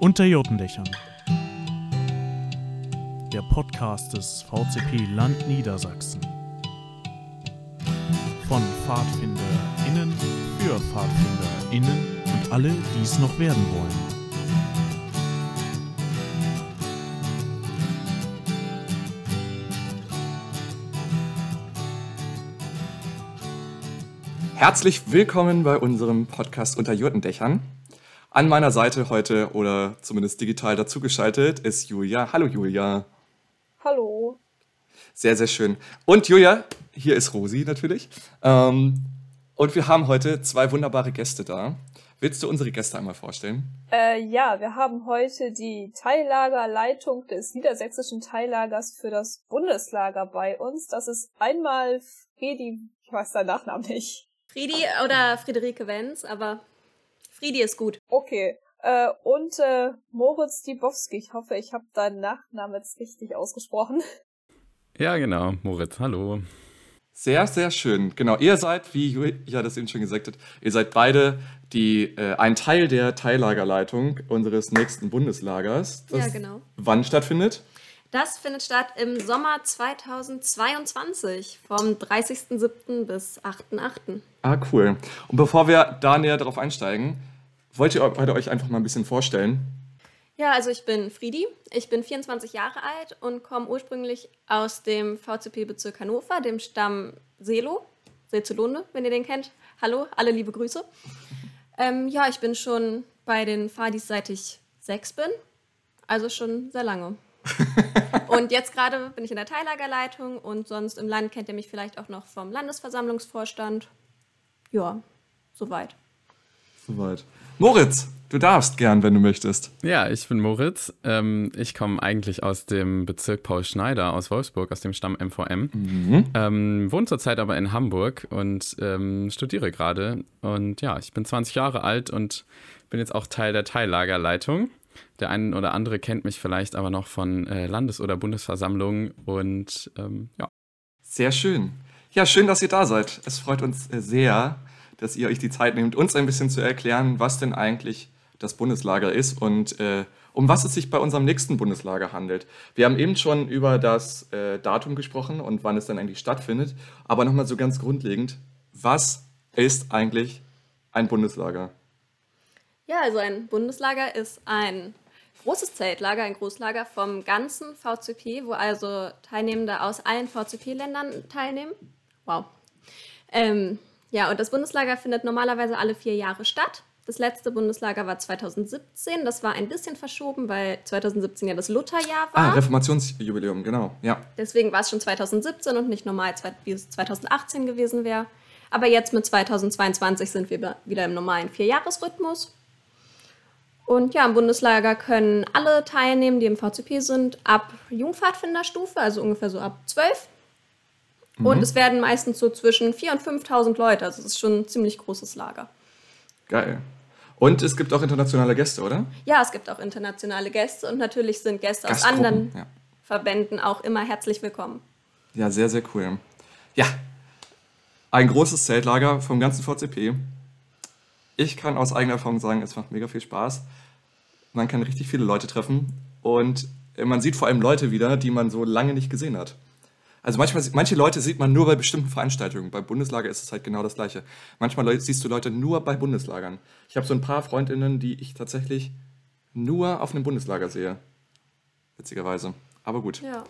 Unter Jotendächern. Der Podcast des VCP Land Niedersachsen. Von PfadfinderInnen für PfadfinderInnen und alle, die es noch werden wollen. Herzlich willkommen bei unserem Podcast Unter Jurtendächern. An meiner Seite heute oder zumindest digital dazugeschaltet ist Julia. Hallo Julia. Hallo. Sehr, sehr schön. Und Julia, hier ist Rosi natürlich. Ähm, und wir haben heute zwei wunderbare Gäste da. Willst du unsere Gäste einmal vorstellen? Äh, ja, wir haben heute die Teillagerleitung des niedersächsischen Teillagers für das Bundeslager bei uns. Das ist einmal Fredi, ich weiß deinen Nachnamen nicht. Friedi oder Friederike Wenz, aber Friedi ist gut. Okay. Äh, und äh, Moritz Dibowski. Ich hoffe, ich habe deinen Nachnamen jetzt richtig ausgesprochen. Ja, genau. Moritz, hallo. Sehr, sehr schön. Genau, ihr seid, wie Julia das eben schon gesagt hat, ihr seid beide die, äh, ein Teil der Teillagerleitung unseres nächsten Bundeslagers. Das ja, genau. Wann stattfindet? Das findet statt im Sommer 2022, vom 30.07. bis 8.08. Ah, cool. Und bevor wir da näher darauf einsteigen, wollt ihr heute euch einfach mal ein bisschen vorstellen? Ja, also ich bin Friedi, ich bin 24 Jahre alt und komme ursprünglich aus dem VCP-Bezirk Hannover, dem Stamm Selo, Sezelunde, wenn ihr den kennt. Hallo, alle liebe Grüße. Ähm, ja, ich bin schon bei den Fadis seit ich sechs bin, also schon sehr lange. und jetzt gerade bin ich in der Teillagerleitung und sonst im Land kennt ihr mich vielleicht auch noch vom Landesversammlungsvorstand. Ja, soweit. Soweit. Moritz, du darfst gern, wenn du möchtest. Ja, ich bin Moritz. Ähm, ich komme eigentlich aus dem Bezirk Paul Schneider aus Wolfsburg, aus dem Stamm MVM. Mhm. Ähm, wohne zurzeit aber in Hamburg und ähm, studiere gerade. Und ja, ich bin 20 Jahre alt und bin jetzt auch Teil der Teillagerleitung. Der eine oder andere kennt mich vielleicht aber noch von äh, Landes- oder Bundesversammlungen und ähm, ja. Sehr schön. Ja, schön, dass ihr da seid. Es freut uns äh, sehr, dass ihr euch die Zeit nehmt, uns ein bisschen zu erklären, was denn eigentlich das Bundeslager ist und äh, um was es sich bei unserem nächsten Bundeslager handelt. Wir haben eben schon über das äh, Datum gesprochen und wann es dann eigentlich stattfindet, aber nochmal so ganz grundlegend, was ist eigentlich ein Bundeslager? Ja, also ein Bundeslager ist ein großes Zeltlager, ein Großlager vom ganzen VCP, wo also Teilnehmende aus allen VCP-Ländern teilnehmen. Wow. Ähm, ja, und das Bundeslager findet normalerweise alle vier Jahre statt. Das letzte Bundeslager war 2017. Das war ein bisschen verschoben, weil 2017 ja das Lutherjahr war. Ah, Reformationsjubiläum, genau, ja. Deswegen war es schon 2017 und nicht normal, wie es 2018 gewesen wäre. Aber jetzt mit 2022 sind wir wieder im normalen Vierjahresrhythmus. Und ja, im Bundeslager können alle teilnehmen, die im VCP sind, ab Jungpfadfinderstufe, also ungefähr so ab 12. Mhm. Und es werden meistens so zwischen 4.000 und 5.000 Leute, also es ist schon ein ziemlich großes Lager. Geil. Und es gibt auch internationale Gäste, oder? Ja, es gibt auch internationale Gäste und natürlich sind Gäste aus anderen ja. Verbänden auch immer herzlich willkommen. Ja, sehr, sehr cool. Ja, ein großes Zeltlager vom ganzen VCP. Ich kann aus eigener Erfahrung sagen, es macht mega viel Spaß. Man kann richtig viele Leute treffen und man sieht vor allem Leute wieder, die man so lange nicht gesehen hat. Also manchmal, manche Leute sieht man nur bei bestimmten Veranstaltungen. Beim Bundeslager ist es halt genau das Gleiche. Manchmal siehst du Leute nur bei Bundeslagern. Ich habe so ein paar Freundinnen, die ich tatsächlich nur auf einem Bundeslager sehe. Witzigerweise. Aber gut. Ja.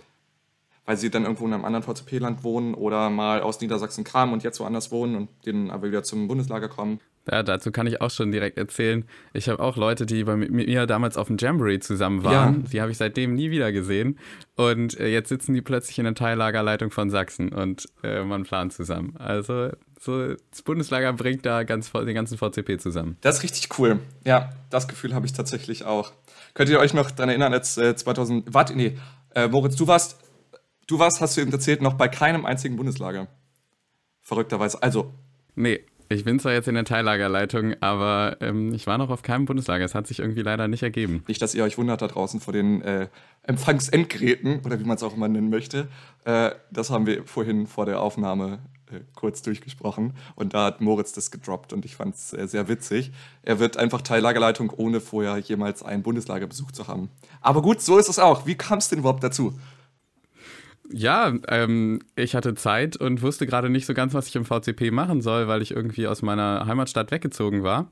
Weil sie dann irgendwo in einem anderen VCP-Land wohnen oder mal aus Niedersachsen kamen und jetzt woanders wohnen und denen aber wieder zum Bundeslager kommen. Ja, dazu kann ich auch schon direkt erzählen. Ich habe auch Leute, die bei mir damals auf dem Jamboree zusammen waren. Ja. Die habe ich seitdem nie wieder gesehen. Und äh, jetzt sitzen die plötzlich in der Teillagerleitung von Sachsen und äh, man plant zusammen. Also so, das Bundeslager bringt da ganz, den ganzen VCP zusammen. Das ist richtig cool. Ja, das Gefühl habe ich tatsächlich auch. Könnt ihr euch noch daran erinnern, als äh, 2000. Warte, nee, äh, Moritz, du warst, du warst, hast du eben erzählt, noch bei keinem einzigen Bundeslager. Verrückterweise. Also. Nee, ich bin zwar jetzt in der Teillagerleitung, aber ähm, ich war noch auf keinem Bundeslager. Es hat sich irgendwie leider nicht ergeben. Nicht, dass ihr euch wundert da draußen vor den äh, Empfangsendgeräten oder wie man es auch immer nennen möchte. Äh, das haben wir vorhin vor der Aufnahme äh, kurz durchgesprochen und da hat Moritz das gedroppt und ich fand es äh, sehr witzig. Er wird einfach Teillagerleitung, ohne vorher jemals ein Bundeslager besucht zu haben. Aber gut, so ist es auch. Wie kam es denn überhaupt dazu? Ja, ähm, ich hatte Zeit und wusste gerade nicht so ganz, was ich im VCP machen soll, weil ich irgendwie aus meiner Heimatstadt weggezogen war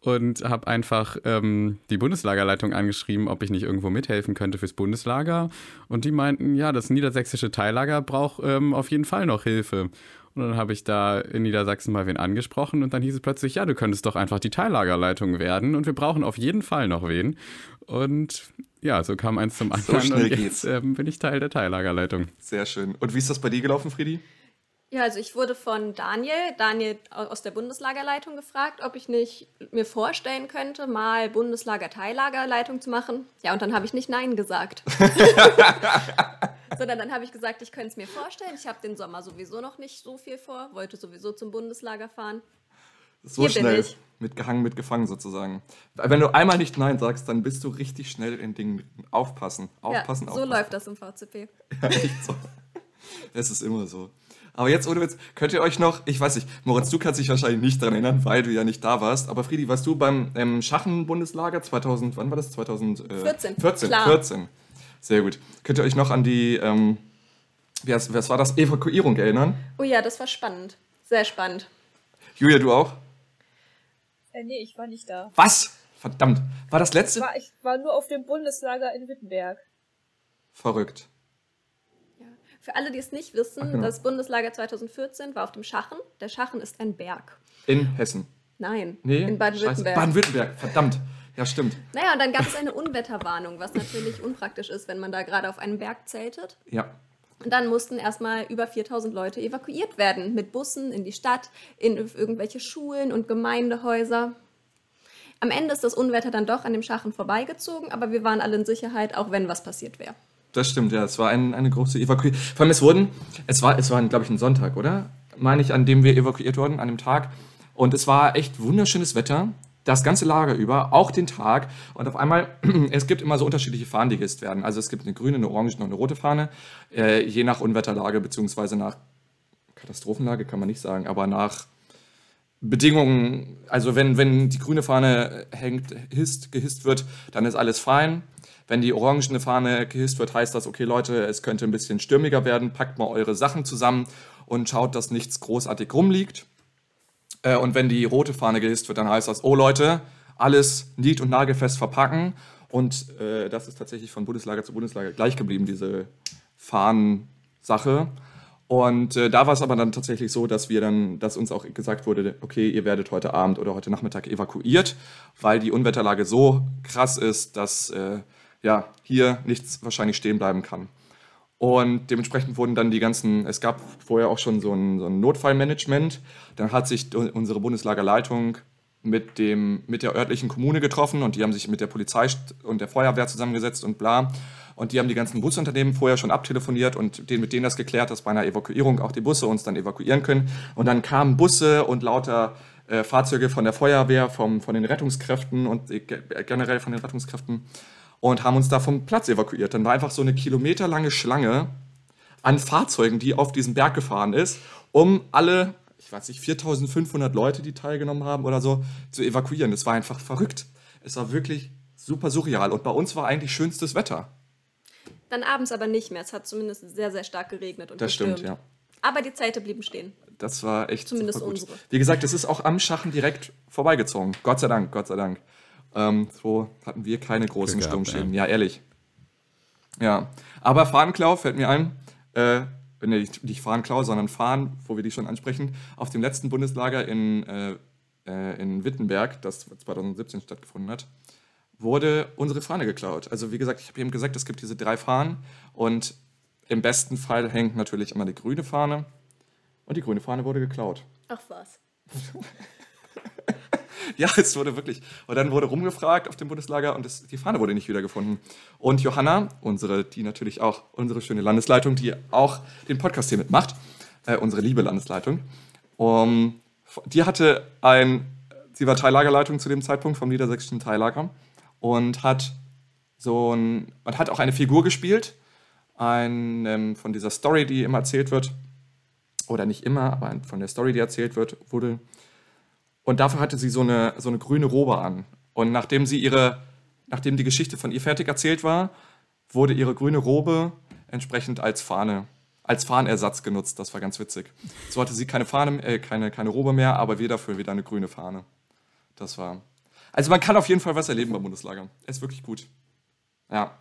und habe einfach ähm, die Bundeslagerleitung angeschrieben, ob ich nicht irgendwo mithelfen könnte fürs Bundeslager. Und die meinten, ja, das niedersächsische Teillager braucht ähm, auf jeden Fall noch Hilfe. Und dann habe ich da in Niedersachsen mal wen angesprochen und dann hieß es plötzlich, ja, du könntest doch einfach die Teillagerleitung werden und wir brauchen auf jeden Fall noch wen. Und ja, so kam eins zum anderen so und jetzt ähm, bin ich Teil der Teillagerleitung. Sehr schön. Und wie ist das bei dir gelaufen, Friedi? Ja, also ich wurde von Daniel, Daniel aus der Bundeslagerleitung gefragt, ob ich nicht mir vorstellen könnte, mal Bundeslager-Teillagerleitung zu machen. Ja, und dann habe ich nicht Nein gesagt. Sondern dann habe ich gesagt, ich könnte es mir vorstellen. Ich habe den Sommer sowieso noch nicht so viel vor, wollte sowieso zum Bundeslager fahren. So Hier schnell, mitgehangen, mitgefangen sozusagen. Wenn du einmal nicht Nein sagst, dann bist du richtig schnell in Dingen. Aufpassen, aufpassen, ja, so aufpassen. läuft das im VCP. Ja, echt so. Es ist immer so. Aber jetzt ohne Witz, könnt ihr euch noch, ich weiß nicht, Moritz, du kannst dich wahrscheinlich nicht daran erinnern, weil du ja nicht da warst. Aber Friedi, warst du beim ähm, Schachen-Bundeslager 2000, wann war das? 2014. 14. Klar. 14. Sehr gut. Könnt ihr euch noch an die, ähm, was, was war das, Evakuierung erinnern? Oh ja, das war spannend. Sehr spannend. Julia, du auch? Äh, nee, ich war nicht da. Was? Verdammt. War das letzte? Ich war, ich war nur auf dem Bundeslager in Wittenberg. Verrückt. Für alle, die es nicht wissen, Ach, genau. das Bundeslager 2014 war auf dem Schachen. Der Schachen ist ein Berg. In Hessen? Nein, nee? in Baden-Württemberg. Baden-Württemberg, verdammt. Ja, stimmt. Naja, und dann gab es eine Unwetterwarnung, was natürlich unpraktisch ist, wenn man da gerade auf einem Berg zeltet. Ja. Und dann mussten erstmal über 4000 Leute evakuiert werden. Mit Bussen in die Stadt, in irgendwelche Schulen und Gemeindehäuser. Am Ende ist das Unwetter dann doch an dem Schachen vorbeigezogen, aber wir waren alle in Sicherheit, auch wenn was passiert wäre. Das stimmt, ja. Es war ein, eine große Evakuierung. Vor allem, es wurden, es war, es war, glaube ich, ein Sonntag, oder? Meine ich, an dem wir evakuiert wurden, an dem Tag. Und es war echt wunderschönes Wetter. Das ganze Lager über, auch den Tag. Und auf einmal, es gibt immer so unterschiedliche Fahnen, die gehisst werden. Also es gibt eine grüne, eine orange und eine rote Fahne. Äh, je nach Unwetterlage, beziehungsweise nach Katastrophenlage kann man nicht sagen, aber nach Bedingungen, also wenn, wenn die grüne Fahne hängt, hisst, gehisst wird, dann ist alles fein. Wenn die orangene Fahne gehisst wird, heißt das, okay Leute, es könnte ein bisschen stürmiger werden, packt mal eure Sachen zusammen und schaut, dass nichts großartig rumliegt. Äh, und wenn die rote Fahne gehisst wird, dann heißt das, oh Leute, alles nied- und nagelfest verpacken. Und äh, das ist tatsächlich von Bundeslager zu Bundeslager gleich geblieben, diese Fahnensache. Und äh, da war es aber dann tatsächlich so, dass wir dann, dass uns auch gesagt wurde, okay, ihr werdet heute Abend oder heute Nachmittag evakuiert, weil die Unwetterlage so krass ist, dass äh, ja, hier nichts wahrscheinlich stehen bleiben kann. Und dementsprechend wurden dann die ganzen, es gab vorher auch schon so ein, so ein Notfallmanagement. Dann hat sich unsere Bundeslagerleitung mit, dem, mit der örtlichen Kommune getroffen und die haben sich mit der Polizei und der Feuerwehr zusammengesetzt und bla. Und die haben die ganzen Busunternehmen vorher schon abtelefoniert und den, mit denen das geklärt, dass bei einer Evakuierung auch die Busse uns dann evakuieren können. Und dann kamen Busse und lauter äh, Fahrzeuge von der Feuerwehr, vom, von den Rettungskräften und äh, generell von den Rettungskräften und haben uns da vom Platz evakuiert. Dann war einfach so eine kilometerlange Schlange an Fahrzeugen, die auf diesen Berg gefahren ist, um alle, ich weiß nicht, 4500 Leute, die teilgenommen haben oder so, zu evakuieren. Es war einfach verrückt. Es war wirklich super surreal und bei uns war eigentlich schönstes Wetter. Dann abends aber nicht mehr. Es hat zumindest sehr, sehr stark geregnet und Das gestürmt. stimmt, ja. Aber die Zelte blieben stehen. Das war echt Zumindest unsere. Wie gesagt, es ist auch am Schachen direkt vorbeigezogen. Gott sei Dank, Gott sei Dank. Ähm, so hatten wir keine großen Glück Sturmschäden. Ja. ja, ehrlich. Ja, aber Fahnenklau fällt mir ein, äh, nicht, nicht Fahnenklau, sondern Fahnen, wo wir die schon ansprechen, auf dem letzten Bundeslager in, äh, äh in Wittenberg, das 2017 stattgefunden hat, wurde unsere Fahne geklaut. Also wie gesagt, ich habe eben gesagt, es gibt diese drei Fahnen und im besten Fall hängt natürlich immer die grüne Fahne und die grüne Fahne wurde geklaut. Ach was. ja, es wurde wirklich. Und dann wurde rumgefragt auf dem Bundeslager und das, die Fahne wurde nicht wiedergefunden. Und Johanna, unsere, die natürlich auch unsere schöne Landesleitung, die auch den Podcast hier mitmacht, äh, unsere liebe Landesleitung, um, die hatte ein, sie war Teillagerleitung zu dem Zeitpunkt vom niedersächsischen Teillager und hat so ein, und hat auch eine Figur gespielt, ein, ähm, von dieser Story, die immer erzählt wird. Oder nicht immer, aber von der Story, die erzählt wird, wurde. Und dafür hatte sie so eine, so eine grüne Robe an. Und nachdem sie ihre, nachdem die Geschichte von ihr fertig erzählt war, wurde ihre grüne Robe entsprechend als Fahne, als Fahnenersatz genutzt. Das war ganz witzig. So hatte sie keine Fahne, äh, keine, keine Robe mehr, aber wir dafür wieder eine grüne Fahne. Das war. Also man kann auf jeden Fall was erleben beim Bundeslager. Ist wirklich gut. Ja.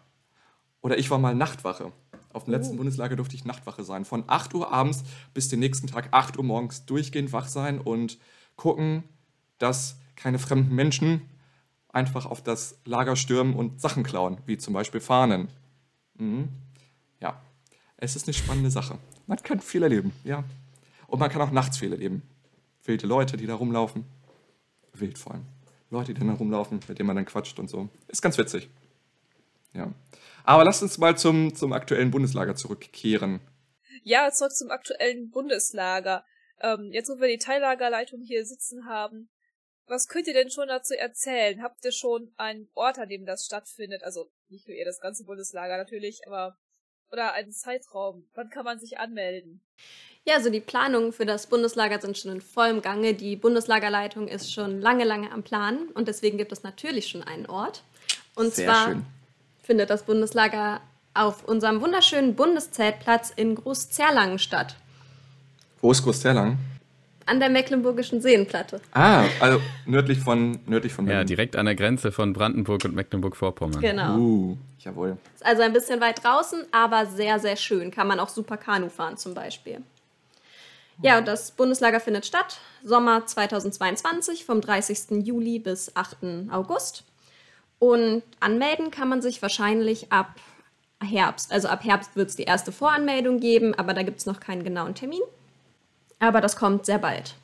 Oder ich war mal Nachtwache. Auf dem letzten oh. Bundeslager durfte ich Nachtwache sein. Von 8 Uhr abends bis den nächsten Tag 8 Uhr morgens durchgehend wach sein und gucken, dass keine fremden Menschen einfach auf das Lager stürmen und Sachen klauen, wie zum Beispiel Fahnen. Mhm. Ja, es ist eine spannende Sache. Man kann viel erleben, ja. Und man kann auch nachts viel erleben. Wilde Leute, die da rumlaufen. Wild vor allem. Leute, die da rumlaufen, mit denen man dann quatscht und so. Ist ganz witzig. Ja. Aber lasst uns mal zum, zum aktuellen Bundeslager zurückkehren. Ja, zurück zum aktuellen Bundeslager. Ähm, jetzt, wo wir die Teillagerleitung hier sitzen haben, was könnt ihr denn schon dazu erzählen? Habt ihr schon einen Ort, an dem das stattfindet? Also nicht nur ihr das ganze Bundeslager natürlich, aber oder einen Zeitraum? Wann kann man sich anmelden? Ja, also die Planungen für das Bundeslager sind schon in vollem Gange. Die Bundeslagerleitung ist schon lange, lange am Plan und deswegen gibt es natürlich schon einen Ort. Und Sehr zwar schön findet das Bundeslager auf unserem wunderschönen Bundeszeltplatz in Großzerlangen statt. Wo ist Großzerlangen? An der Mecklenburgischen Seenplatte. Ah, also nördlich von nördlich von Ja, direkt an der Grenze von Brandenburg und Mecklenburg-Vorpommern. Genau. Uh, jawohl. Ist also ein bisschen weit draußen, aber sehr, sehr schön. Kann man auch super Kanu fahren zum Beispiel. Ja, und das Bundeslager findet statt Sommer 2022 vom 30. Juli bis 8. August. Und anmelden kann man sich wahrscheinlich ab Herbst. Also ab Herbst wird es die erste Voranmeldung geben, aber da gibt es noch keinen genauen Termin. Aber das kommt sehr bald.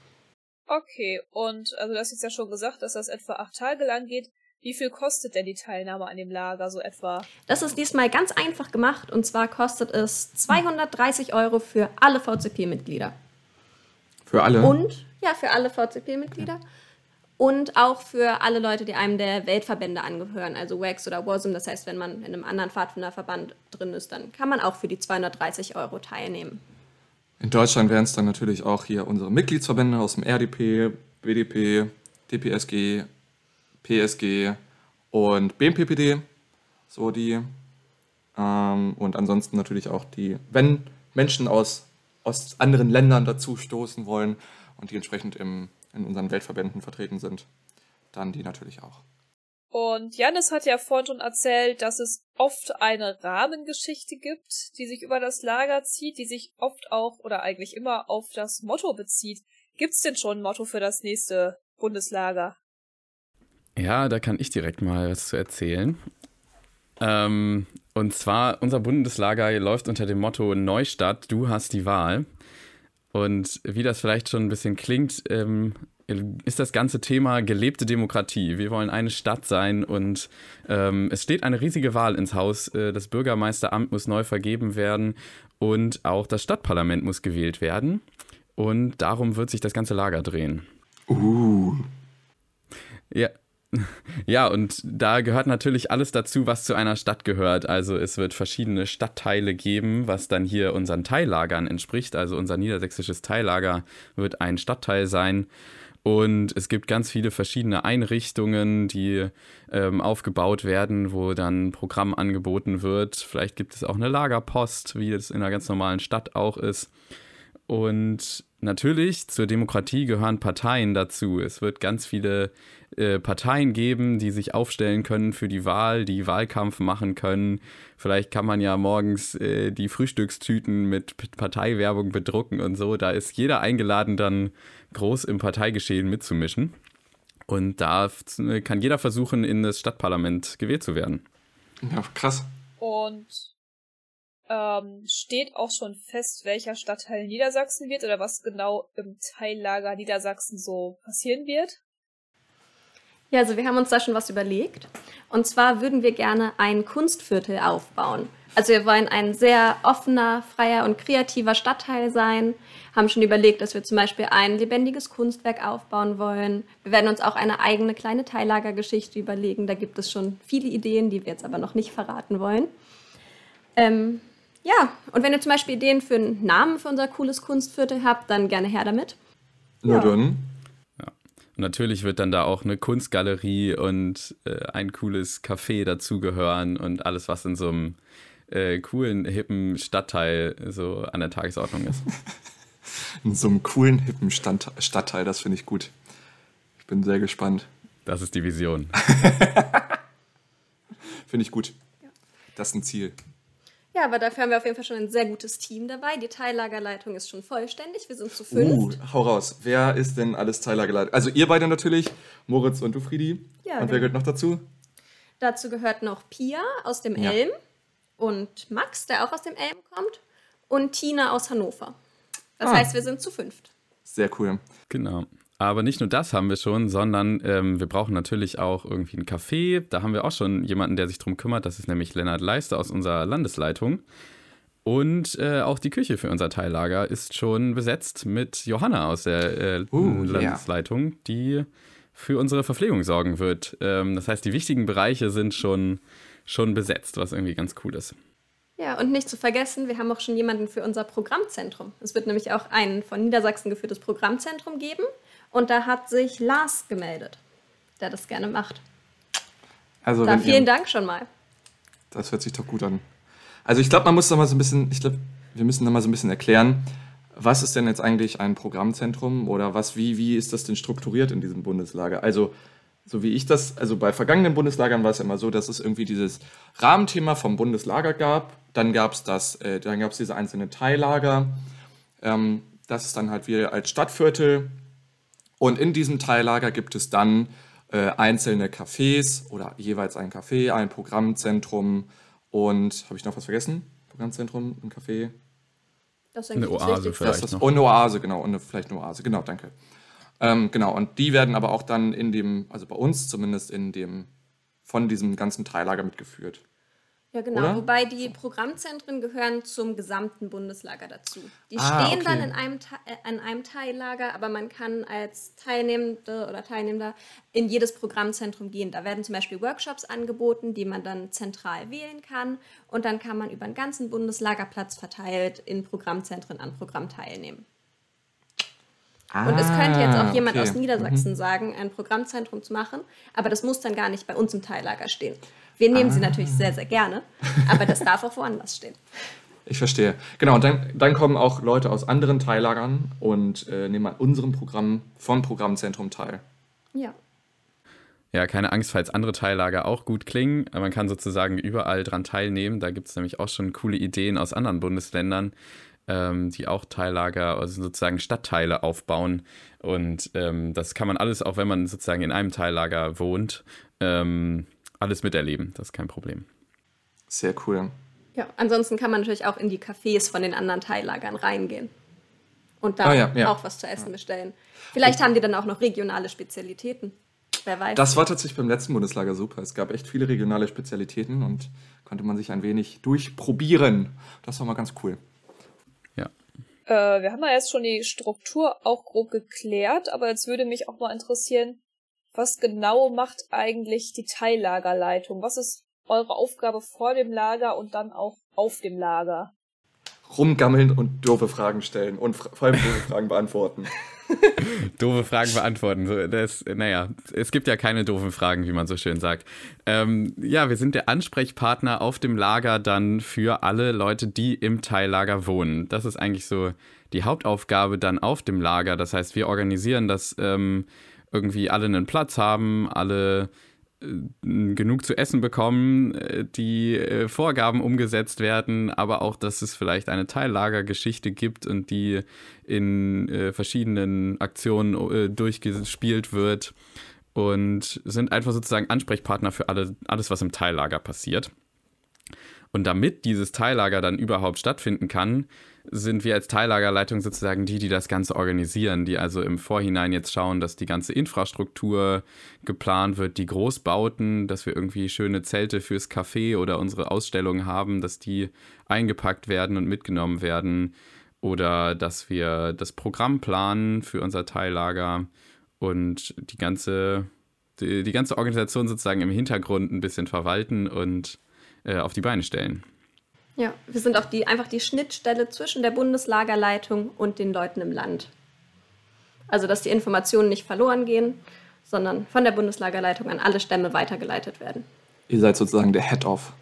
Okay, und also du hast jetzt ja schon gesagt, dass das etwa acht Tage lang geht. Wie viel kostet denn die Teilnahme an dem Lager so etwa? Das ist diesmal ganz einfach gemacht und zwar kostet es 230 Euro für alle VCP-Mitglieder. Für alle? Und, ja, für alle VCP-Mitglieder. Okay und auch für alle Leute, die einem der Weltverbände angehören, also WAX oder WASM. Das heißt, wenn man in einem anderen Pfadfinderverband drin ist, dann kann man auch für die 230 Euro teilnehmen. In Deutschland wären es dann natürlich auch hier unsere Mitgliedsverbände aus dem RDP, BDP, DPSG, PSG und BMPPD, so die. Ähm, und ansonsten natürlich auch die, wenn Menschen aus, aus anderen Ländern dazu stoßen wollen und die entsprechend im in unseren Weltverbänden vertreten sind, dann die natürlich auch. Und Janis hat ja vorhin schon erzählt, dass es oft eine Rahmengeschichte gibt, die sich über das Lager zieht, die sich oft auch oder eigentlich immer auf das Motto bezieht. Gibt's denn schon ein Motto für das nächste Bundeslager? Ja, da kann ich direkt mal was zu erzählen. Ähm, und zwar, unser Bundeslager läuft unter dem Motto Neustadt, du hast die Wahl. Und wie das vielleicht schon ein bisschen klingt, ähm, ist das ganze Thema gelebte Demokratie. Wir wollen eine Stadt sein und ähm, es steht eine riesige Wahl ins Haus. Äh, das Bürgermeisteramt muss neu vergeben werden und auch das Stadtparlament muss gewählt werden. Und darum wird sich das ganze Lager drehen. Uh. Ja, ja, und da gehört natürlich alles dazu, was zu einer Stadt gehört. Also es wird verschiedene Stadtteile geben, was dann hier unseren Teillagern entspricht. Also unser niedersächsisches Teillager wird ein Stadtteil sein. Und es gibt ganz viele verschiedene Einrichtungen, die ähm, aufgebaut werden, wo dann Programm angeboten wird. Vielleicht gibt es auch eine Lagerpost, wie es in einer ganz normalen Stadt auch ist. Und natürlich zur Demokratie gehören Parteien dazu. Es wird ganz viele äh, Parteien geben, die sich aufstellen können für die Wahl, die Wahlkampf machen können. Vielleicht kann man ja morgens äh, die Frühstückstüten mit Parteiwerbung bedrucken und so. Da ist jeder eingeladen, dann groß im Parteigeschehen mitzumischen. Und da kann jeder versuchen, in das Stadtparlament gewählt zu werden. Ja, krass. Und ähm, steht auch schon fest, welcher Stadtteil Niedersachsen wird oder was genau im Teillager Niedersachsen so passieren wird? Ja, also wir haben uns da schon was überlegt. Und zwar würden wir gerne ein Kunstviertel aufbauen. Also wir wollen ein sehr offener, freier und kreativer Stadtteil sein. Haben schon überlegt, dass wir zum Beispiel ein lebendiges Kunstwerk aufbauen wollen. Wir werden uns auch eine eigene kleine Teillagergeschichte überlegen. Da gibt es schon viele Ideen, die wir jetzt aber noch nicht verraten wollen. Ähm, Ja, und wenn ihr zum Beispiel Ideen für einen Namen für unser cooles Kunstviertel habt, dann gerne her damit. Nur Ja. dann. Und natürlich wird dann da auch eine Kunstgalerie und äh, ein cooles Café dazugehören und alles, was in so einem äh, coolen, hippen Stadtteil so an der Tagesordnung ist. In so einem coolen, hippen Stand Stadtteil, das finde ich gut. Ich bin sehr gespannt. Das ist die Vision. Finde ich gut. Das ist ein Ziel. Ja, aber dafür haben wir auf jeden Fall schon ein sehr gutes Team dabei. Die Teillagerleitung ist schon vollständig. Wir sind zu fünf. Uh, hau raus. Wer ist denn alles Teillagerleitung? Also ihr beide natürlich, Moritz und du, Friedi. Ja, und wer genau. gehört noch dazu? Dazu gehört noch Pia aus dem Ja. Elm und Max, der auch aus dem Elm kommt, und Tina aus Hannover. Das Ah. heißt, wir sind zu fünft. Sehr cool. Genau. Aber nicht nur das haben wir schon, sondern ähm, wir brauchen natürlich auch irgendwie ein Café. Da haben wir auch schon jemanden, der sich drum kümmert. Das ist nämlich Lennart Leister aus unserer Landesleitung. Und äh, auch die Küche für unser Teillager ist schon besetzt mit Johanna aus der äh, Uh, yeah. Landesleitung, die für unsere Verpflegung sorgen wird. Ähm, das heißt, die wichtigen Bereiche sind schon, schon besetzt, was irgendwie ganz cool ist. Ja, und nicht zu vergessen, wir haben auch schon jemanden für unser Programmzentrum. Es wird nämlich auch ein von Niedersachsen geführtes Programmzentrum geben. Und da hat sich Lars gemeldet, der das gerne macht. Also Da vielen ihr, Dank schon mal. Das hört sich doch gut an. Also ich glaube, man muss da mal so ein bisschen, ich glaube, wir müssen da mal so ein bisschen erklären, was ist denn jetzt eigentlich ein Programmzentrum oder was, wie, wie ist das denn strukturiert in diesem Bundeslager? Also, so wie ich das, also bei vergangenen Bundeslagern war es ja immer so, dass es irgendwie dieses Rahmenthema vom Bundeslager gab, dann gab es das, äh, dann gab es diese einzelnen Teillager, ähm, das ist dann halt wir als Stadtviertel und in diesem Teillager gibt es dann äh, einzelne Cafés oder jeweils ein Café, ein Programmzentrum und habe ich noch was vergessen? Programmzentrum, ein Café? Das ist Eine eigentlich das Oase vielleicht Das ist noch. und eine Oase, genau, und eine, vielleicht eine Oase, genau, danke. Ähm, genau, und die werden aber auch dann in dem, also bei uns zumindest in dem, von diesem ganzen Teillager mitgeführt. Ja, genau. Oder? Wobei die Programmzentren gehören zum gesamten Bundeslager dazu. Die Ah, stehen okay. dann in einem, äh, an einem Teillager, aber man kann als Teilnehmende oder Teilnehmender in jedes Programmzentrum gehen. Da werden zum Beispiel Workshops angeboten, die man dann zentral wählen kann. Und dann kann man über den ganzen Bundeslagerplatz verteilt in Programmzentren an Programm teilnehmen. Und es könnte jetzt auch jemand Ah, okay. aus Niedersachsen sagen, ein Programmzentrum zu machen, aber das muss dann gar nicht bei uns im Teillager stehen. Wir nehmen sie natürlich sehr, sehr gerne, aber das darf auch woanders stehen. Ich verstehe. Genau, und dann, dann kommen auch Leute aus anderen Teillagern und äh, nehmen an unserem Programm vom Programmzentrum teil. Ja. Ja, keine Angst, falls andere Teillager auch gut klingen. Man kann sozusagen überall dran teilnehmen. Da gibt es nämlich auch schon coole Ideen aus anderen Bundesländern, ähm, die auch Teillager, also sozusagen Stadtteile aufbauen. Und ähm, das kann man alles, auch wenn man sozusagen in einem Teillager wohnt, ähm, alles miterleben. Das ist kein Problem. Sehr cool. Ja, ansonsten kann man natürlich auch in die Cafés von den anderen Teillagern reingehen und da Ah, ja, ja. auch was zu essen bestellen. Vielleicht haben die dann auch noch regionale Spezialitäten. Wer weiß. Das war tatsächlich beim letzten Bundeslager super. Es gab echt viele regionale Spezialitäten und konnte man sich ein wenig durchprobieren. Das war mal ganz cool. Äh, wir haben ja jetzt schon die Struktur auch grob geklärt, aber jetzt würde mich auch mal interessieren, was genau macht eigentlich die Teillagerleitung? Was ist eure Aufgabe vor dem Lager und dann auch auf dem Lager? Rumgammeln und doofe Fragen stellen und vor allem doofe Fragen beantworten. Doofe Fragen beantworten. So, das, naja, es gibt ja keine doofen Fragen, wie man so schön sagt. Ähm, ja, wir sind der Ansprechpartner auf dem Lager dann für alle Leute, die im Teillager wohnen. Das ist eigentlich so die Hauptaufgabe dann auf dem Lager. Das heißt, wir organisieren, dass ähm, irgendwie alle einen Platz haben, alle genug zu essen bekommen, äh, die äh, Vorgaben umgesetzt werden, aber auch, dass es vielleicht eine Teillagergeschichte gibt und die in äh, verschiedenen Aktionen äh, durchgespielt wird und sind einfach sozusagen Ansprechpartner für alle, alles, was im Teillager passiert. Und damit dieses Teillager dann überhaupt stattfinden kann, sind wir als Teillagerleitung sozusagen die, die das Ganze organisieren, die also im Vorhinein jetzt schauen, dass die ganze Infrastruktur geplant wird, die Großbauten, dass wir irgendwie schöne Zelte fürs Café oder unsere Ausstellungen haben, dass die eingepackt werden und mitgenommen werden. Oder dass wir das Programm planen für unser Teillager und die ganze, die, die ganze Organisation sozusagen im Hintergrund ein bisschen verwalten und äh, auf die Beine stellen. Ja, wir sind auch die, einfach die Schnittstelle zwischen der Bundeslagerleitung und den Leuten im Land. Also, dass die Informationen nicht verloren gehen, sondern von der Bundeslagerleitung an alle Stämme weitergeleitet werden. Ihr seid sozusagen der Head-Off.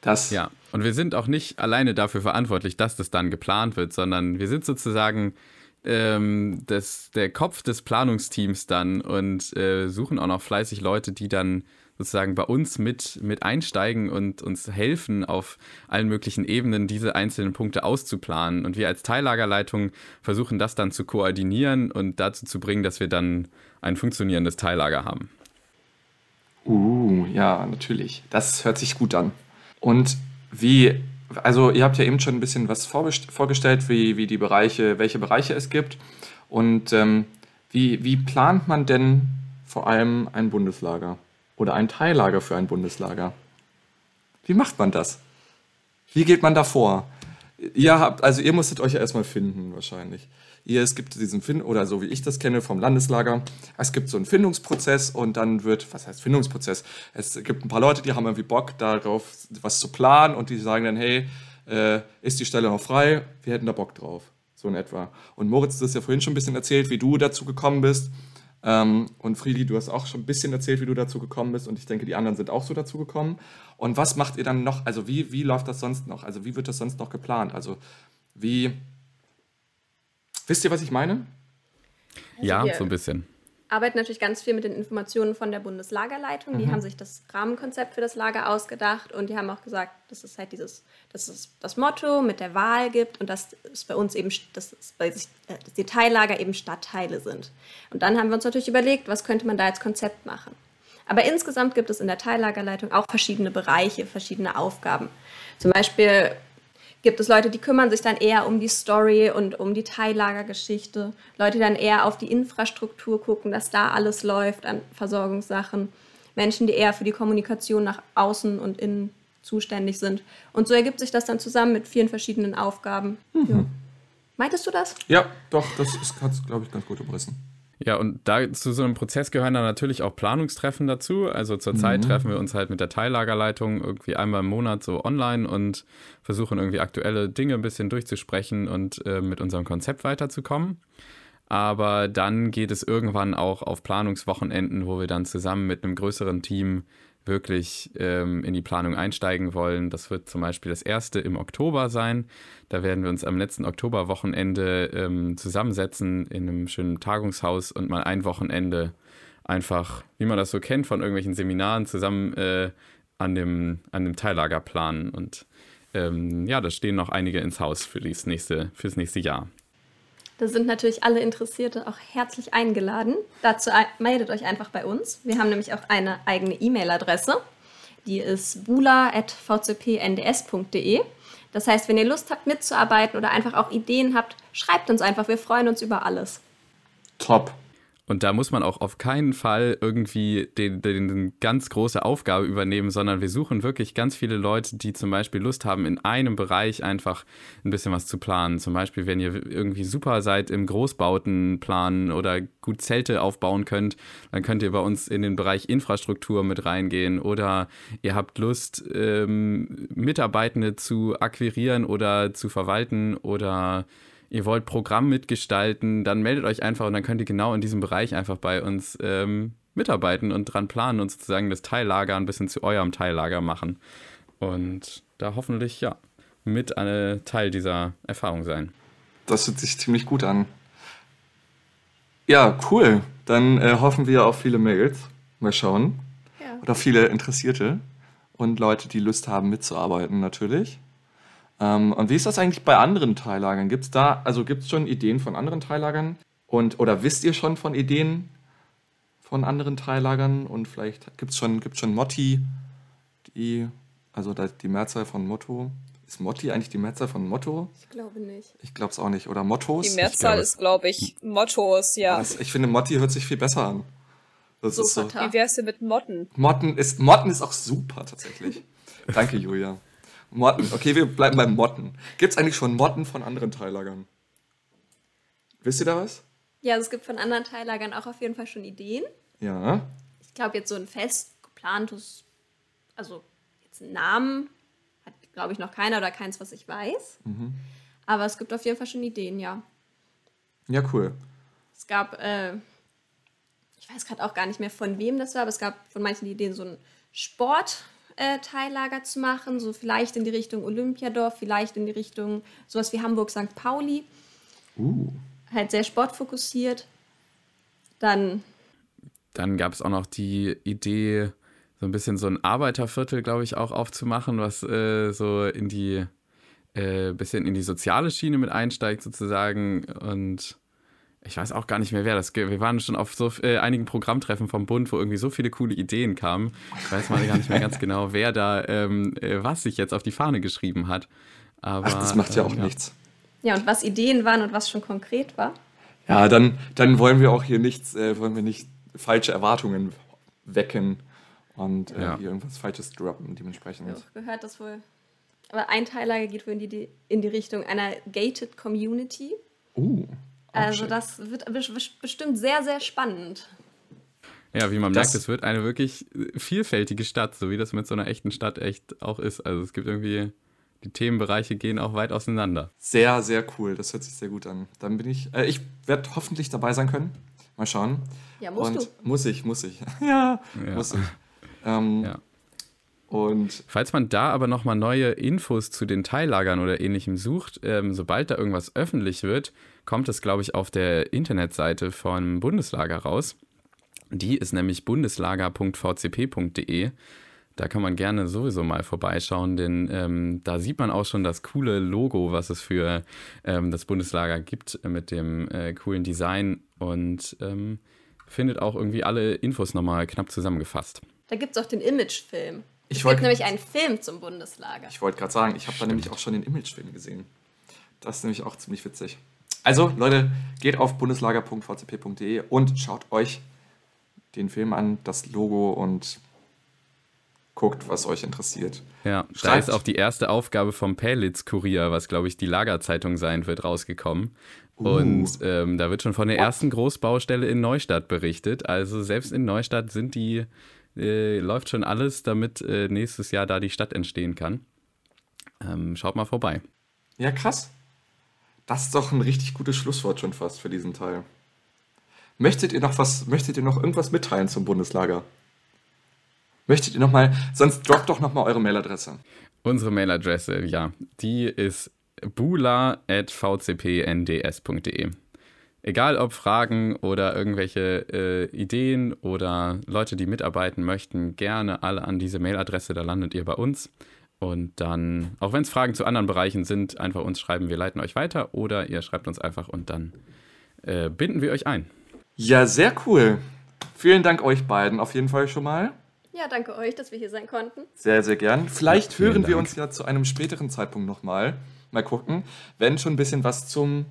Das Ja, und wir sind auch nicht alleine dafür verantwortlich, dass das dann geplant wird, sondern wir sind sozusagen ähm, das, der Kopf des Planungsteams dann und äh, suchen auch noch fleißig Leute, die dann sozusagen bei uns mit, mit einsteigen und uns helfen, auf allen möglichen Ebenen diese einzelnen Punkte auszuplanen. Und wir als Teillagerleitung versuchen das dann zu koordinieren und dazu zu bringen, dass wir dann ein funktionierendes Teillager haben. Uh, ja, natürlich. Das hört sich gut an. Und wie, also ihr habt ja eben schon ein bisschen was vorgestellt, wie, wie die Bereiche, welche Bereiche es gibt. Und ähm, wie, wie plant man denn vor allem ein Bundeslager oder ein Teillager für ein Bundeslager? Wie macht man das? Wie geht man da vor? Ihr habt, also ihr musstet euch ja erstmal finden, wahrscheinlich. Ihr, es gibt diesen Find oder so wie ich das kenne vom Landeslager, es gibt so einen Findungsprozess und dann wird, was heißt Findungsprozess? Es gibt ein paar Leute, die haben irgendwie Bock darauf, was zu planen und die sagen dann, hey, äh, ist die Stelle noch frei? Wir hätten da Bock drauf. So in etwa. Und Moritz, du hast ja vorhin schon ein bisschen erzählt, wie du dazu gekommen bist. Ähm, und Friedi, du hast auch schon ein bisschen erzählt, wie du dazu gekommen bist. Und ich denke, die anderen sind auch so dazu gekommen. Und was macht ihr dann noch? Also wie, wie läuft das sonst noch? Also wie wird das sonst noch geplant? Also wie... Wisst ihr, was ich meine? ja, wir- so ein bisschen. Arbeiten natürlich ganz viel mit den Informationen von der Bundeslagerleitung. Die Mhm. haben sich das Rahmenkonzept für das Lager ausgedacht und die haben auch gesagt, dass es halt dieses, dass es das Motto mit der Wahl gibt und dass es bei uns eben, dass, bei sich, äh, dass die Teillager eben Stadtteile sind. Und dann haben wir uns natürlich überlegt, was könnte man da als Konzept machen. Aber insgesamt gibt es in der Teillagerleitung auch verschiedene Bereiche, verschiedene Aufgaben. Zum Beispiel gibt es Leute, die kümmern sich dann eher um die Story und um die Teillagergeschichte. Leute, die dann eher auf die Infrastruktur gucken, dass da alles läuft an Versorgungssachen. Menschen, die eher für die Kommunikation nach außen und innen zuständig sind. Und so ergibt sich das dann zusammen mit vielen verschiedenen Aufgaben. Ja. Meintest du das? Ja, doch, das ist, glaube ich, ganz gut umrissen. Ja, und da zu so einem Prozess gehören dann natürlich auch Planungstreffen dazu. Also zurzeit Mhm. treffen wir uns halt mit der Teillagerleitung irgendwie einmal im Monat so online und versuchen irgendwie aktuelle Dinge ein bisschen durchzusprechen und äh, mit unserem Konzept weiterzukommen. Aber dann geht es irgendwann auch auf Planungswochenenden, wo wir dann zusammen mit einem größeren Team wirklich ähm, in die Planung einsteigen wollen. Das wird zum Beispiel das erste im Oktober sein. Da werden wir uns am letzten Oktoberwochenende ähm, zusammensetzen in einem schönen Tagungshaus und mal ein Wochenende einfach, wie man das so kennt von irgendwelchen Seminaren, zusammen äh, an, dem, an dem Teillager planen. Und ähm, ja, da stehen noch einige ins Haus für das nächste, fürs nächste Jahr. Da sind natürlich alle Interessierte auch herzlich eingeladen. Dazu meldet euch einfach bei uns. Wir haben nämlich auch eine eigene E-Mail-Adresse. Die ist bula.vcpnds.de. Das heißt, wenn ihr Lust habt mitzuarbeiten oder einfach auch Ideen habt, schreibt uns einfach. Wir freuen uns über alles. Top. Und da muss man auch auf keinen Fall irgendwie den, den, den ganz große Aufgabe übernehmen, sondern wir suchen wirklich ganz viele Leute, die zum Beispiel Lust haben, in einem Bereich einfach ein bisschen was zu planen. Zum Beispiel, wenn ihr irgendwie super seid im Großbauten planen oder gut Zelte aufbauen könnt, dann könnt ihr bei uns in den Bereich Infrastruktur mit reingehen oder ihr habt Lust, ähm, Mitarbeitende zu akquirieren oder zu verwalten oder ihr wollt Programm mitgestalten, dann meldet euch einfach und dann könnt ihr genau in diesem Bereich einfach bei uns ähm, mitarbeiten und dran planen und sozusagen das Teillager ein bisschen zu eurem Teillager machen. Und da hoffentlich, ja, mit ein Teil dieser Erfahrung sein. Das hört sich ziemlich gut an. Ja, cool. Dann äh, hoffen wir auf viele Mails. Mal schauen. Ja. Oder viele Interessierte und Leute, die Lust haben mitzuarbeiten, natürlich. Ähm, und wie ist das eigentlich bei anderen Teillagern? Gibt es da, also gibt es schon Ideen von anderen Teillagern? Und, oder wisst ihr schon von Ideen von anderen Teillagern? Und vielleicht gibt es schon, gibt's schon Motti, die, also die Mehrzahl von Motto. Ist Motti eigentlich die Mehrzahl von Motto? Ich glaube nicht. Ich glaube es auch nicht. Oder Mottos? Die Mehrzahl glaube, ist, glaube ich, Mottos, ja. Das, ich finde, Motti hört sich viel besser an. Das So ist so. Wie wär's denn mit Motten? Motten ist, Motten ist auch super, tatsächlich. Danke, Julia. Motten. Okay, wir bleiben beim Motten. Gibt es eigentlich schon Motten von anderen Teillagern? Wisst ihr da was? Ja, also es gibt von anderen Teillagern auch auf jeden Fall schon Ideen. Ja. Ich glaube, jetzt so ein fest geplantes, also jetzt einen Namen hat glaube ich, noch keiner oder keins, was ich weiß. Mhm. Aber es gibt auf jeden Fall schon Ideen, ja. Ja, cool. Es gab, äh, ich weiß gerade auch gar nicht mehr von wem das war, aber es gab von manchen Ideen, so ein Sport-Teillager zu machen, so vielleicht in die Richtung Olympiadorf, vielleicht in die Richtung sowas wie Hamburg-St. Pauli. Uh. Halt sehr sportfokussiert. Dann Dann gab es auch noch die Idee, so ein bisschen so ein Arbeiterviertel, glaube ich, auch aufzumachen, was äh, so in die äh, bisschen in die soziale Schiene mit einsteigt sozusagen und ich weiß auch gar nicht mehr, wer das. Wir waren schon auf so äh, einigen Programmtreffen vom Bund, wo irgendwie so viele coole Ideen kamen. Ich weiß mal gar nicht mehr ganz genau, wer da ähm, äh, was sich jetzt auf die Fahne geschrieben hat. Aber, Ach, das macht ja auch nichts. Ja, und was Ideen waren und was schon konkret war. Ja, dann, dann wollen wir auch hier nichts, äh, wollen wir nicht falsche Erwartungen wecken und äh, Ja. hier irgendwas Falsches droppen dementsprechend. Ich habe gehört, dass wohl. Aber ein Teillager geht wohl in die, in die Richtung einer gated Community. Uh. Also das wird bes- bestimmt sehr, sehr spannend. Ja, wie man Das- merkt, es wird eine wirklich vielfältige Stadt, so wie das mit so einer echten Stadt echt auch ist. Also es gibt irgendwie, die Themenbereiche gehen auch weit auseinander. Sehr, sehr cool. Das hört sich sehr gut an. Dann bin ich, äh, ich werde hoffentlich dabei sein können. Mal schauen. Ja, musst und du. Muss ich, muss ich. ja, Ja. muss ich. Ähm, Ja. Und Falls man da aber nochmal neue Infos zu den Teillagern oder ähnlichem sucht, ähm, sobald da irgendwas öffentlich wird, kommt es, glaube ich, auf der Internetseite vom Bundeslager raus. Die ist nämlich bundeslager.vcp.de. Da kann man gerne sowieso mal vorbeischauen, denn ähm, da sieht man auch schon das coole Logo, was es für ähm, das Bundeslager gibt, äh, mit dem äh, coolen Design und ähm, findet auch irgendwie alle Infos nochmal knapp zusammengefasst. Da gibt es auch den Imagefilm. Ich es wollt- gibt nämlich einen Film zum Bundeslager. ich wollte gerade sagen, ich habe da nämlich auch schon den Imagefilm gesehen. Das ist nämlich auch ziemlich witzig. Also, Leute, geht auf bundeslager.vcp.de und schaut euch den Film an, das Logo und guckt, was euch interessiert. Ja, da Schreibt- ist auch die erste Aufgabe vom Pellitz-Kurier, was glaube ich die Lagerzeitung sein wird, rausgekommen. Uh. Und ähm, da wird schon von der ersten Großbaustelle in Neustadt berichtet. Also selbst in Neustadt sind die, äh, läuft schon alles, damit äh, nächstes Jahr da die Stadt entstehen kann. Ähm, schaut mal vorbei. Ja, krass. Das ist doch ein richtig gutes Schlusswort schon fast für diesen Teil. Möchtet ihr noch was, möchtet ihr noch irgendwas mitteilen zum Bundeslager? Möchtet ihr noch mal, sonst droppt doch noch mal eure Mailadresse. Unsere Mailadresse, ja, die ist bula.vcpnds.de. Egal ob Fragen oder irgendwelche äh, Ideen oder Leute, die mitarbeiten möchten, gerne alle an diese Mailadresse, da landet ihr bei uns. Und dann, auch wenn es Fragen zu anderen Bereichen sind, einfach uns schreiben, wir leiten euch weiter oder ihr schreibt uns einfach und dann äh, binden wir euch ein. Ja, sehr cool. Vielen Dank euch beiden auf jeden Fall schon mal. Ja, danke euch, dass wir hier sein konnten. Sehr, sehr gern. Vielleicht Vielen hören wir Dank. uns ja zu einem späteren Zeitpunkt nochmal. Mal gucken, wenn schon ein bisschen was zum,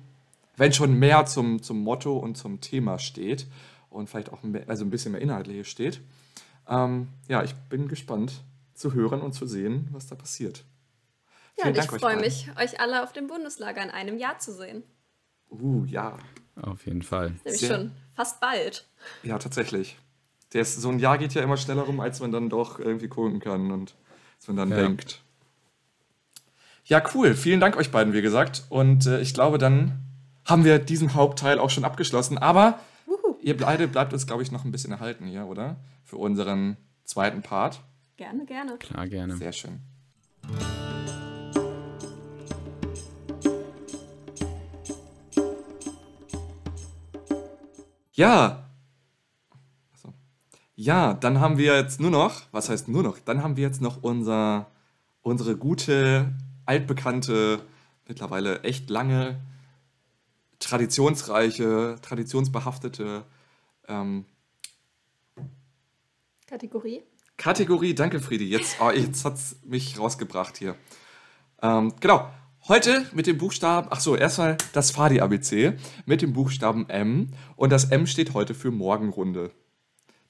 wenn schon mehr zum, zum Motto und zum Thema steht und vielleicht auch mehr, also ein bisschen mehr inhaltlich steht. Ähm, ja, ich bin gespannt zu hören und zu sehen, was da passiert. Ja, Vielen und ich Dank freue mich, euch alle auf dem Bundeslager in einem Jahr zu sehen. Uh, ja. Auf jeden Fall. Nämlich Sehr. schon fast bald. Ja, tatsächlich. Der ist, so ein Jahr geht ja immer schneller rum, als man dann doch irgendwie gucken kann und als man dann Ja. denkt. Ja, cool. Vielen Dank euch beiden, wie gesagt. Und äh, ich glaube, dann haben wir diesen Hauptteil auch schon abgeschlossen. Aber Wuhu. ihr beide bleibt uns, glaube ich, noch ein bisschen erhalten hier, oder? Für unseren zweiten Part. Gerne, gerne. Klar, gerne. Sehr schön. Ja. Achso. Ja, dann haben wir jetzt nur noch, was heißt nur noch? Dann haben wir jetzt noch unser, unsere gute, altbekannte, mittlerweile echt lange, traditionsreiche, traditionsbehaftete ähm, Kategorie. Kategorie, danke Friedi. Jetzt, oh, jetzt hat es mich rausgebracht hier. Ähm, genau. Heute mit dem Buchstaben, ach so, erstmal das Fadi-ABC mit dem Buchstaben M. Und das M steht heute für Morgenrunde.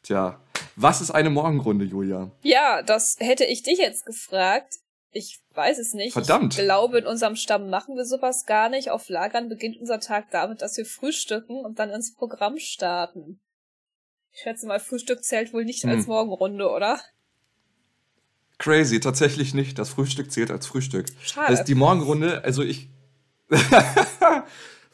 Tja, was ist eine Morgenrunde, Julia? Ja, das hätte ich dich jetzt gefragt. Ich weiß es nicht. Verdammt. Ich glaube, in unserem Stamm machen wir sowas gar nicht. Auf Lagern beginnt unser Tag damit, dass wir frühstücken und dann ins Programm starten. Ich schätze mal, Frühstück zählt wohl nicht Hm. als Morgenrunde, oder? Crazy, tatsächlich nicht. Das Frühstück zählt als Frühstück. Schade. Das ist die Morgenrunde, also ich.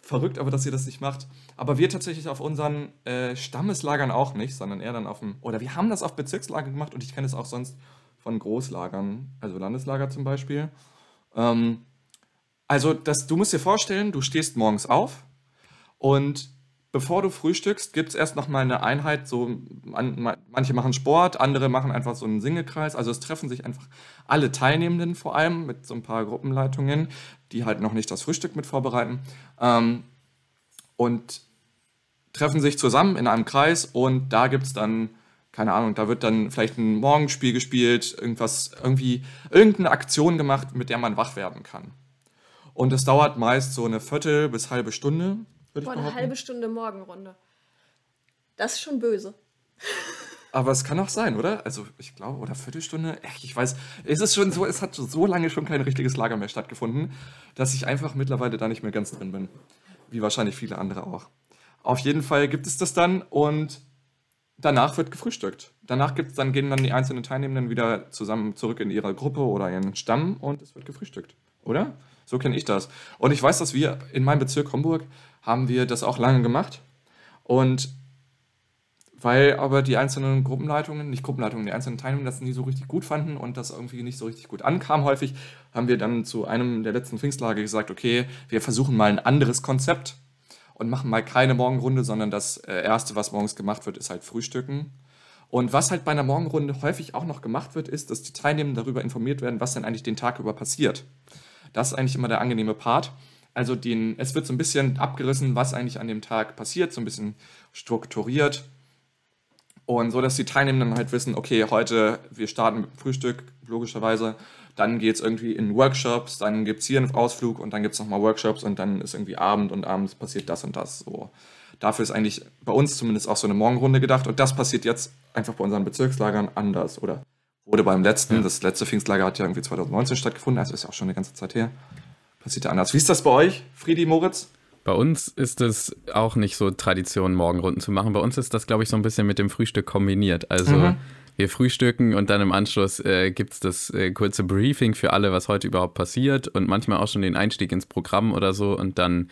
Verrückt, aber dass ihr das nicht macht. Aber wir tatsächlich auf unseren äh, Stammeslagern auch nicht, sondern eher dann auf dem. Oder wir haben das auf Bezirkslagern gemacht und ich kenne es auch sonst von Großlagern, also Landeslager zum Beispiel. Ähm, also, das, du musst dir vorstellen, du stehst morgens auf und bevor du frühstückst, gibt es erst noch mal eine Einheit. So, man, manche machen Sport, andere machen einfach so einen Singekreis. Also es treffen sich einfach alle Teilnehmenden vor allem mit so ein paar Gruppenleitungen, die halt noch nicht das Frühstück mit vorbereiten. Ähm, und treffen sich zusammen in einem Kreis und da gibt es dann, keine Ahnung, da wird dann vielleicht ein Morgenspiel gespielt, irgendwas, irgendwie, irgendeine Aktion gemacht, mit der man wach werden kann. Und es dauert meist so eine Viertel bis halbe Stunde, würde Boah, eine halbe Stunde Morgenrunde. Das ist schon böse. Aber es kann auch sein, oder? Also ich glaube, oder Viertelstunde. Echt, ich weiß, es ist schon so, es hat so lange schon kein richtiges Lager mehr stattgefunden, dass ich einfach mittlerweile da nicht mehr ganz drin bin. Wie wahrscheinlich viele andere auch. Auf jeden Fall gibt es das dann und danach wird gefrühstückt. Danach gibt's, dann gehen dann die einzelnen Teilnehmenden wieder zusammen zurück in ihre Gruppe oder ihren Stamm und es wird gefrühstückt. Oder? So kenne ich das. Und ich weiß, dass wir in meinem Bezirk Homburg haben wir das auch lange gemacht. Und weil aber die einzelnen Gruppenleitungen, nicht Gruppenleitungen, die einzelnen Teilnehmer das nie so richtig gut fanden und das irgendwie nicht so richtig gut ankam häufig, haben wir dann zu einem der letzten Pfingsttage gesagt, okay, wir versuchen mal ein anderes Konzept und machen mal keine Morgenrunde, sondern das äh, Erste, was morgens gemacht wird, ist halt Frühstücken. Und was halt bei einer Morgenrunde häufig auch noch gemacht wird, ist, dass die Teilnehmer darüber informiert werden, was denn eigentlich den Tag über passiert. Das ist eigentlich immer der angenehme Part. Also den, es wird so ein bisschen abgerissen, was eigentlich an dem Tag passiert, so ein bisschen strukturiert. Und so, dass die Teilnehmenden halt wissen, okay, heute, wir starten mit dem Frühstück, logischerweise. Dann geht es irgendwie in Workshops, dann gibt es hier einen Ausflug und dann gibt es nochmal Workshops und dann ist irgendwie Abend und abends passiert das und das. So. Dafür ist eigentlich bei uns zumindest auch so eine Morgenrunde gedacht und das passiert jetzt einfach bei unseren Bezirkslagern anders oder wurde beim letzten, Ja. das letzte Pfingstlager hat ja irgendwie 2019 stattgefunden, also ist ja auch schon eine ganze Zeit her. Passiert ja anders. Wie ist das bei euch, Friedi, Moritz? Bei uns ist es auch nicht so Tradition, Morgenrunden zu machen. Bei uns ist das, glaube ich, so ein bisschen mit dem Frühstück kombiniert. Also Mhm. wir frühstücken und dann im Anschluss äh, gibt es das äh, kurze Briefing für alle, was heute überhaupt passiert und manchmal auch schon den Einstieg ins Programm oder so. Und dann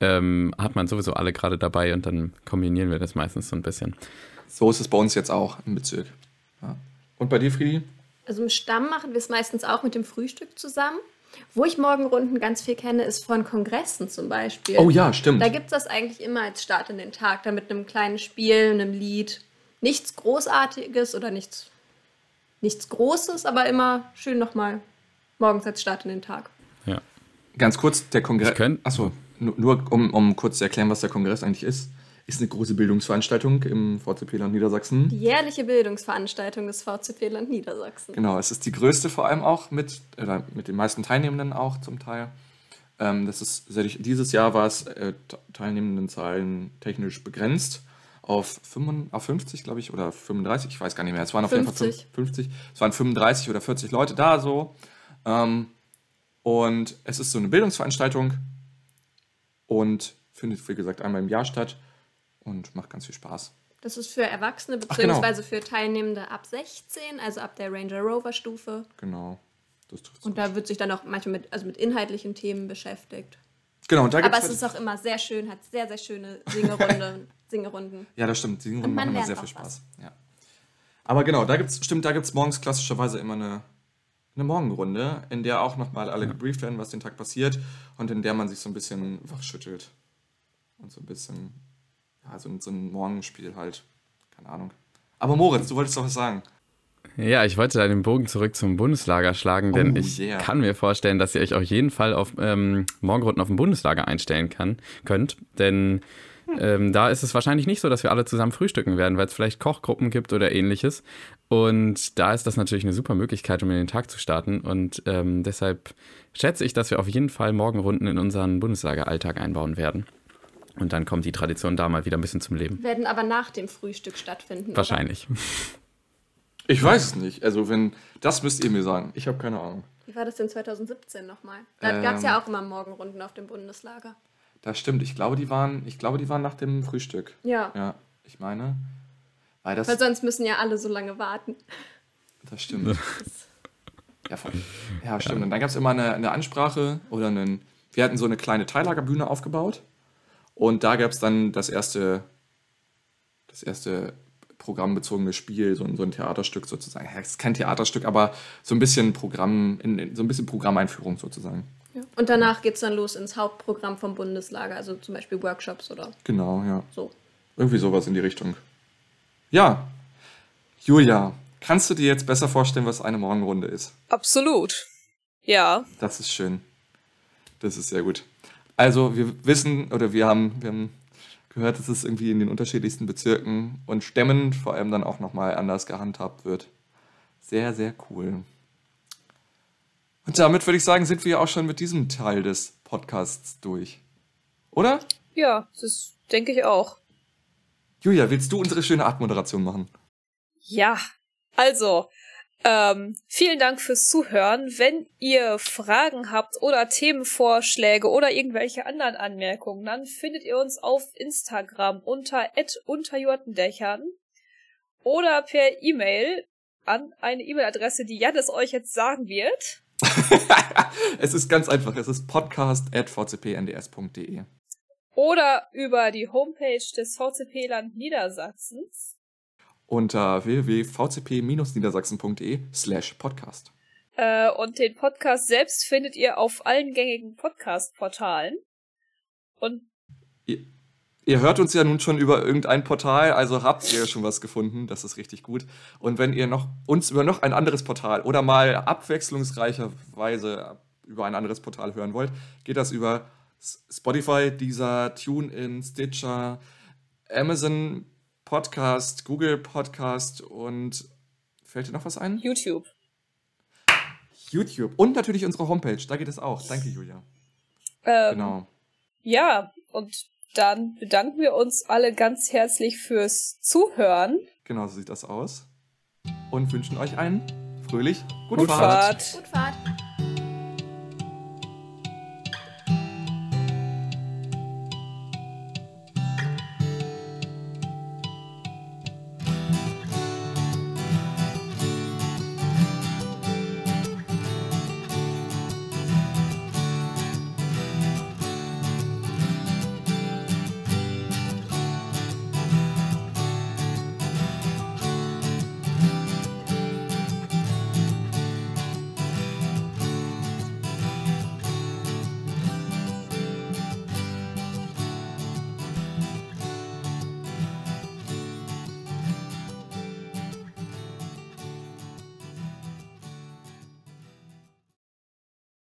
ähm, hat man sowieso alle gerade dabei und dann kombinieren wir das meistens so ein bisschen. So ist es bei uns jetzt auch im Bezirk. Ja. Und bei dir, Friedi? Also im Stamm machen wir es meistens auch mit dem Frühstück zusammen. Wo ich Morgenrunden ganz viel kenne, ist von Kongressen zum Beispiel. Oh ja, stimmt. Da gibt es das eigentlich immer als Start in den Tag, dann mit einem kleinen Spiel, einem Lied. Nichts Großartiges oder nichts, nichts Großes, aber immer schön nochmal morgens als Start in den Tag. Ja. Ganz kurz, der Kongress. Achso, nur, nur um, um kurz zu erklären, was der Kongress eigentlich ist. Ist eine große Bildungsveranstaltung im VCP-Land Niedersachsen. Die jährliche Bildungsveranstaltung des VCP Land Niedersachsen. Genau, es ist die größte vor allem auch mit, oder mit den meisten Teilnehmenden auch zum Teil. Ähm, das ist, dieses Jahr war es äh, Te- Teilnehmendenzahlen technisch begrenzt auf, 55, auf 50, glaube ich, oder 35, ich weiß gar nicht mehr. Es waren auf jeden Fall 50. 50. Es waren 35 oder 40 Leute da so. Ähm, und es ist so eine Bildungsveranstaltung und findet, wie gesagt, einmal im Jahr statt und macht ganz viel Spaß. Das ist für Erwachsene Ach, genau. für Teilnehmende ab 16, also ab der Ranger Rover Stufe. Genau. Und da wird sich dann auch manchmal mit, also mit inhaltlichen Themen beschäftigt. genau, und da Aber es halt- ist auch immer sehr schön, hat sehr, sehr schöne Singerunden. Singerunden. Ja, das stimmt. Man machen immer sehr viel. Spaß. Ja. Aber genau, da gibt's, stimmt, da gibt es morgens klassischerweise immer eine, eine Morgenrunde, in der auch nochmal alle gebrieft werden, was den Tag passiert und in der man sich so ein bisschen wachschüttelt. Und so ein bisschen, ja, so, ein- so ein Morgenspiel halt. Keine Ahnung. Aber Moritz, du wolltest doch was sagen. Ja, ich wollte da den Bogen zurück zum Bundeslager schlagen, denn Oh, ich yeah. kann mir vorstellen, dass ihr euch auf jeden Fall auf ähm, Morgenrunden auf dem Bundeslager einstellen kann, könnt. Denn ähm, da ist es wahrscheinlich nicht so, dass wir alle zusammen frühstücken werden, weil es vielleicht Kochgruppen gibt oder ähnliches. Und da ist das natürlich eine super Möglichkeit, um in den Tag zu starten. Und ähm, deshalb schätze ich, dass wir auf jeden Fall Morgenrunden in unseren Bundeslageralltag einbauen werden. Und dann kommt die Tradition da mal wieder ein bisschen zum Leben. Werden aber nach dem Frühstück stattfinden. oder? Wahrscheinlich. Ich weiß es nicht. Also, wenn, das müsst ihr mir sagen. Ich habe keine Ahnung. Wie war das denn 2017 nochmal? Da Ähm. gab es ja auch immer Morgenrunden auf dem Bundeslager. Das stimmt. Ich glaube, die waren, ich glaube, die waren nach dem Frühstück. Ja. Ja, ich meine. Weil das, Weil sonst müssen ja alle so lange warten. das stimmt. Ja, voll. ja stimmt. Und dann gab es immer eine, eine Ansprache oder einen. Wir hatten so eine kleine Teillagerbühne aufgebaut. Und da gab es dann das erste, das erste programmbezogene Spiel, so ein, so ein Theaterstück sozusagen. Ja, es ist kein Theaterstück, aber so ein bisschen Programm, in, in, so ein bisschen Programmeinführung sozusagen. Ja. Und danach geht es dann los ins Hauptprogramm vom Bundeslager, also zum Beispiel Workshops oder Genau, ja. so. Irgendwie sowas in die Richtung. Ja. Julia, kannst du dir jetzt besser vorstellen, was eine Morgenrunde ist? Absolut. Ja. Das ist schön. Das ist sehr gut. Also, wir wissen oder wir haben, wir haben gehört, dass es irgendwie in den unterschiedlichsten Bezirken und Stämmen vor allem dann auch nochmal anders gehandhabt wird. Sehr, sehr cool. Und damit würde ich sagen, sind wir auch schon mit diesem Teil des Podcasts durch. Oder? Ja, das denke ich auch. Julia, willst du unsere schöne Abmoderation machen? Ja, also, ähm, vielen Dank fürs Zuhören. Wenn ihr Fragen habt oder Themenvorschläge oder irgendwelche anderen Anmerkungen, dann findet ihr uns auf Instagram unter unterjortendächern oder per E-Mail an eine E-Mail-Adresse, die Janis euch jetzt sagen wird. es ist ganz einfach. Es ist podcast.vcpnds.de. Oder über die Homepage des VCP Land Niedersachsens. Unter www.vcp-niedersachsen.de slash podcast. Äh, und den Podcast selbst findet ihr auf allen gängigen Podcast-Portalen. Und ihr, ihr hört uns ja nun schon über irgendein Portal, also habt ihr schon was gefunden. Das ist richtig gut. Und wenn ihr noch uns über noch ein anderes Portal oder mal abwechslungsreicherweise über ein anderes Portal hören wollt, geht das über Spotify, dieser TuneIn, Stitcher, Amazon Podcast, Google Podcast und fällt dir noch was ein? YouTube. YouTube und natürlich unsere Homepage, da geht es auch. Danke, Julia. Ähm, genau. Ja, und dann bedanken wir uns alle ganz herzlich fürs Zuhören. Genau so sieht das aus. Und wünschen euch einen fröhlich guten Gut Fahrt. Fahrt. Gut Fahrt.